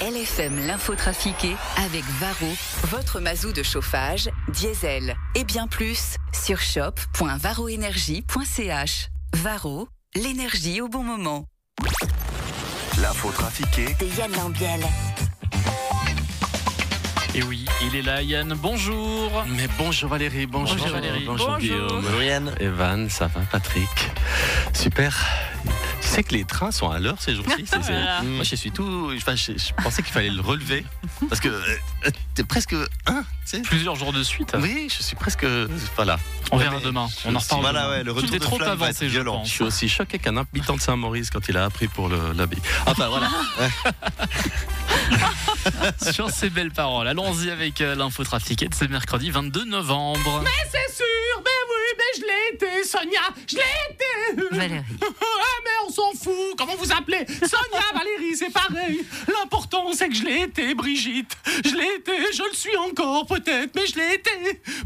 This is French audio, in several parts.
LFM l'info trafiquée avec Varro, votre mazou de chauffage, diesel et bien plus sur shop.varroénergie.ch. Varro, l'énergie au bon moment. L'info trafiquée de Yann Lambiel. Et oui, il est là, Yann. Bonjour. Mais bonjour Valérie, bonjour, Bonjour Valérie. Bonjour. Guillaume. Bonjour Yann. Evan, ça va Patrick? Super. Sais que les trains sont à l'heure ces jours-ci. c'est- c'est- Voilà. Moi je suis tout. enfin, je, je pensais qu'il fallait le relever. Parce que euh, t'es presque. Hein, tu sais Plusieurs jours de suite. oui, je suis presque. Voilà. On verra Mais demain. On en reparle. Voilà, ouais, le retour Tout est de trop avancé, être je pense. Je suis aussi choqué qu'un habitant de Saint-Maurice quand il a appris pour le- l'abbaye. Enfin voilà. Sur ces belles paroles, allons-y avec euh, l'info trafiquée de ce mercredi 22 novembre. C'est sûr, mais mais je l'ai été, Sonia, je l'ai été. Valérie. Ah, mais on s'en fout, comment vous appelez? Sonia, Valérie, c'est pareil. L'important, c'est que je l'ai été, Brigitte. Je l'ai été, je le suis encore peut-être, mais je l'ai été.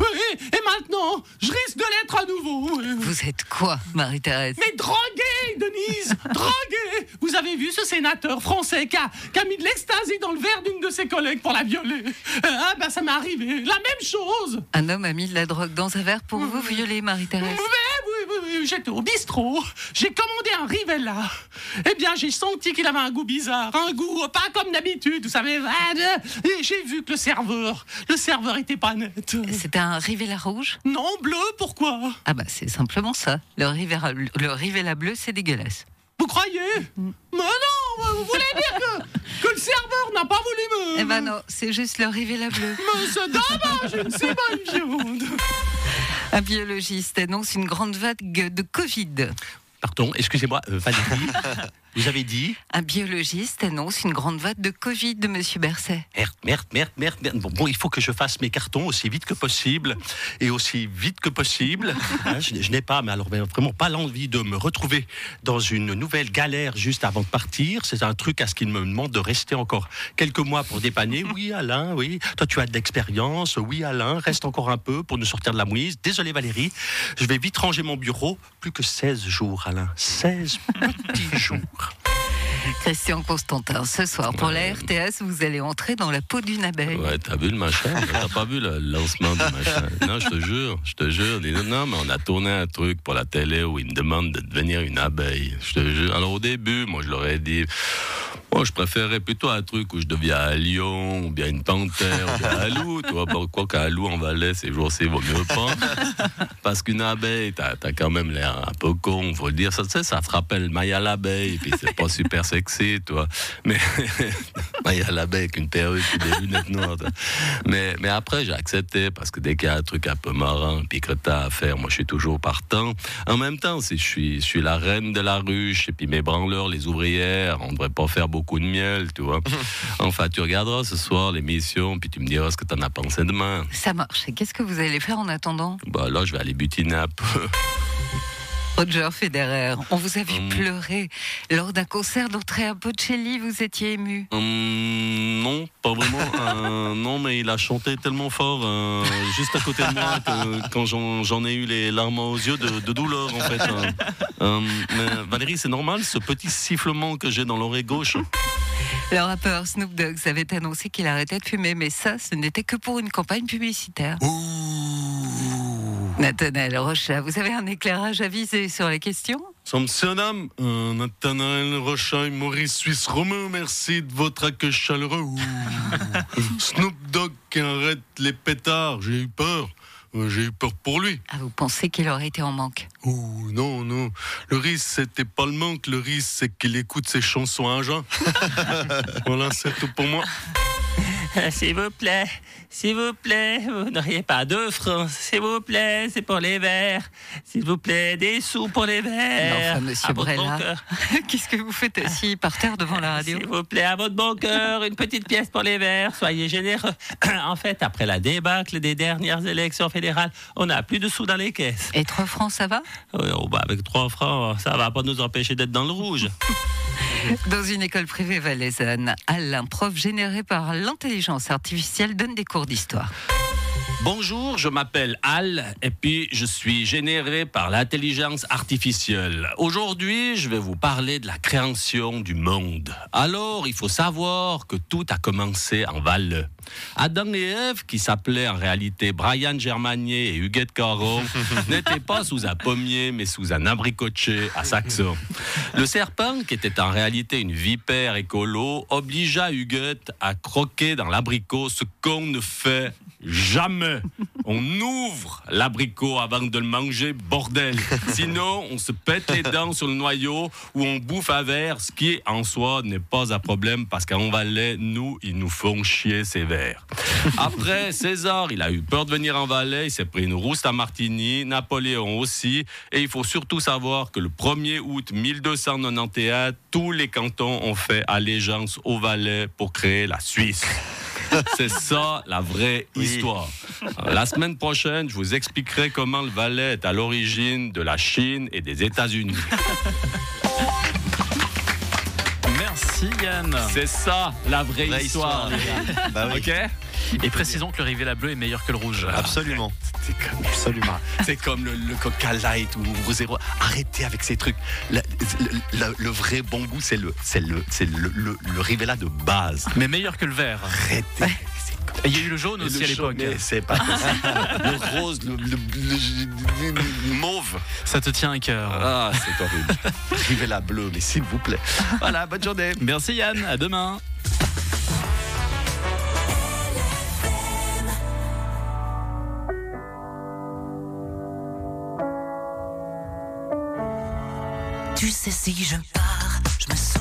Oui, et maintenant, je risque de l'être à nouveau. Vous êtes quoi, Marie-Thérèse? Mais drogué, Denise Drogué Vous avez vu ce sénateur français qui a, qui a mis de l'ecstasy dans le verre d'une de ses collègues pour la violer? Ah, ben ça m'est arrivé, la même chose Un homme a mis de la drogue dans un verre pour vous violer, Marie-Thérèse. Mais oui, oui, oui, j'étais au bistrot. J'ai commandé un Rivella. Eh bien, j'ai senti qu'il avait un goût bizarre. Un goût pas comme d'habitude, vous savez. Et j'ai vu que le serveur, le serveur était pas net. C'était un Rivella rouge? Non, bleu, pourquoi? Ah bah c'est simplement ça. Le Rivella, le Rivella bleu, c'est dégueulasse. Vous croyez? Mais non, vous voulez dire que, que le serveur n'a pas voulu me... Eh ben non, c'est juste le Rivella bleu. Mais c'est dommage, si bonne viande. Un biologiste annonce une grande vague de Covid. Pardon, excusez-moi, euh, Valérie. vous avez dit Un biologiste annonce une grande vague de Covid de Monsieur Berset. Merde, merde, merde, merde, merde. Bon, bon, il faut que je fasse mes cartons aussi vite que possible et aussi vite que possible. Hein, je, je n'ai pas, mais alors mais vraiment pas l'envie de me retrouver dans une nouvelle galère juste avant de partir. C'est un truc à ce qu'il me demande de rester encore quelques mois pour dépanner. Oui, Alain, oui. Toi, tu as de l'expérience. Oui, Alain, reste encore un peu pour nous sortir de la mouise. Désolé, Valérie. Je vais vite ranger mon bureau. Plus que 16 jours, Alain. 16 petits jours. Christian Constantin, ce soir pour la RTS, vous allez entrer dans la peau d'une abeille. Ouais, t'as vu le machin? T'as pas vu le lancement du machin? Non, je te jure, je te jure. Non, mais on a tourné un truc pour la télé où ils me demandent de devenir une abeille. Je te jure. Alors au début, moi, je leur ai dit, moi, je préférerais plutôt un truc où je deviens un lion, ou bien une panthère, ou bien un loup. Tu vois, Bon, quoi qu'un loup en Valais, ces jours-ci, vaut mieux pas. Parce qu'une abeille, t'as as quand même l'air un peu con, faut le dire. Ça, tu sais, ça te rappelle Maya l'abeille, puis c'est pas super sexy, toi. Mais Maya l'abeille avec une perruque et des lunettes noires. Mais, mais après, j'ai accepté, parce que dès qu'il y a un truc un peu marrant, puis que t'as à faire, moi, je suis toujours partant. En même temps, si je suis, je suis la reine de la ruche, et puis mes branleurs, les ouvrières, on devrait pas faire beaucoup de miel, tu vois. Enfin, tu regarderas ce soir l'émission, puis tu me diras ce que t'en as pensé demain. Ça marche. Et qu'est-ce que vous allez faire en attendant? Bah là, je vais aller butiner un peu. Roger Federer, on vous a vu Hum. pleurer lors d'un concert d'Andrea Bocelli, vous étiez ému. Hum, non, pas vraiment. Euh, non, mais il a chanté tellement fort euh, juste à côté de moi que quand j'en j'en ai eu les larmes aux yeux de, de douleur, en fait. Euh, euh, mais Valérie, c'est normal, ce petit sifflement que j'ai dans l'oreille gauche. Le rappeur Snoop Dogg avait annoncé qu'il arrêtait de fumer, mais ça, ce n'était que pour une campagne publicitaire. Nathanaël Rocha, vous avez un éclairage avisé sur les questions? Samsonam, euh, Nathanaël Rochaille, Maurice Suisse Romain, merci de votre accueil chaleureux. Snoop Dogg qui arrête les pétards, j'ai eu peur. Euh, J'ai eu peur pour lui. Ah, vous pensez qu'il aurait été en manque? Ouh, non, non. Le risque, c'était pas le manque. Le risque, c'est qu'il écoute ses chansons à jeun. voilà, c'est tout pour moi. S'il vous plaît, s'il vous plaît, vous n'auriez pas deux francs, s'il vous plaît, c'est pour les verres. S'il vous plaît, des sous pour les verres. Enfin, monsieur Brella. Qu'est-ce que vous faites assis par terre devant la radio S'il vous plaît, à votre bon cœur, une petite pièce pour les verts. Soyez généreux. En fait, après la débâcle des dernières élections fédérales, on n'a plus de sous dans les caisses. Et 3 francs, ça va? Euh, oh, bah, avec trois francs, ça va pas nous empêcher d'être dans le rouge. Dans une école privée valaisanne, Alain, prof généré par l'intelligence artificielle, donne des cours d'histoire. Bonjour, je m'appelle Al et puis je suis généré par l'intelligence artificielle. Aujourd'hui, je vais vous parler de la création du monde. Alors, il faut savoir que tout a commencé en Valais. Adam et Ève, qui s'appelaient en réalité Brian Germanier et Huguette Caron, n'étaient pas sous un pommier, mais sous un abricotier à Saxon. Le serpent, qui était en réalité une vipère écolo, obligea Huguette à croquer dans l'abricot ce qu'on ne fait jamais. On ouvre l'abricot avant de le manger, bordel. Sinon, on se pète les dents sur le noyau ou on bouffe un verre, ce qui en soi n'est pas un problème parce qu'en Valais, nous, ils nous font chier ces verres. Après, César, il a eu peur de venir en Valais, il s'est pris une rouste à Martigny, Napoléon aussi, et il faut surtout savoir que le 1er août 1291, tous les cantons ont fait allégeance au Valais pour créer la Suisse. C'est ça la vraie histoire. La semaine prochaine, je vous expliquerai comment le Valais est à l'origine de la Chine et des États-Unis. Merci Yann. C'est ça la vraie, Vraie histoire. histoire. Bah oui. Ok? Et précisons que le Rivella bleu est meilleur que le rouge. Absolument. C'est comme, absolument. C'est comme le, le Coca Light ou zéro. Arrêtez avec ces trucs. Le, vrai bon goût, c'est le, c'est le, c'est le, le, le Rivella de base. Mais meilleur que le vert. Arrêtez. Et il y a eu le jaune aussi à l'époque. Mais c'est pas possible. le rose, le, le- le- le mauve. Ça te tient à cœur. Ah, c'est horrible. Rivella bleu, mais s'il vous plaît. Voilà, bonne journée. Merci Yann, à demain. Tu sais, si je pars, je me sens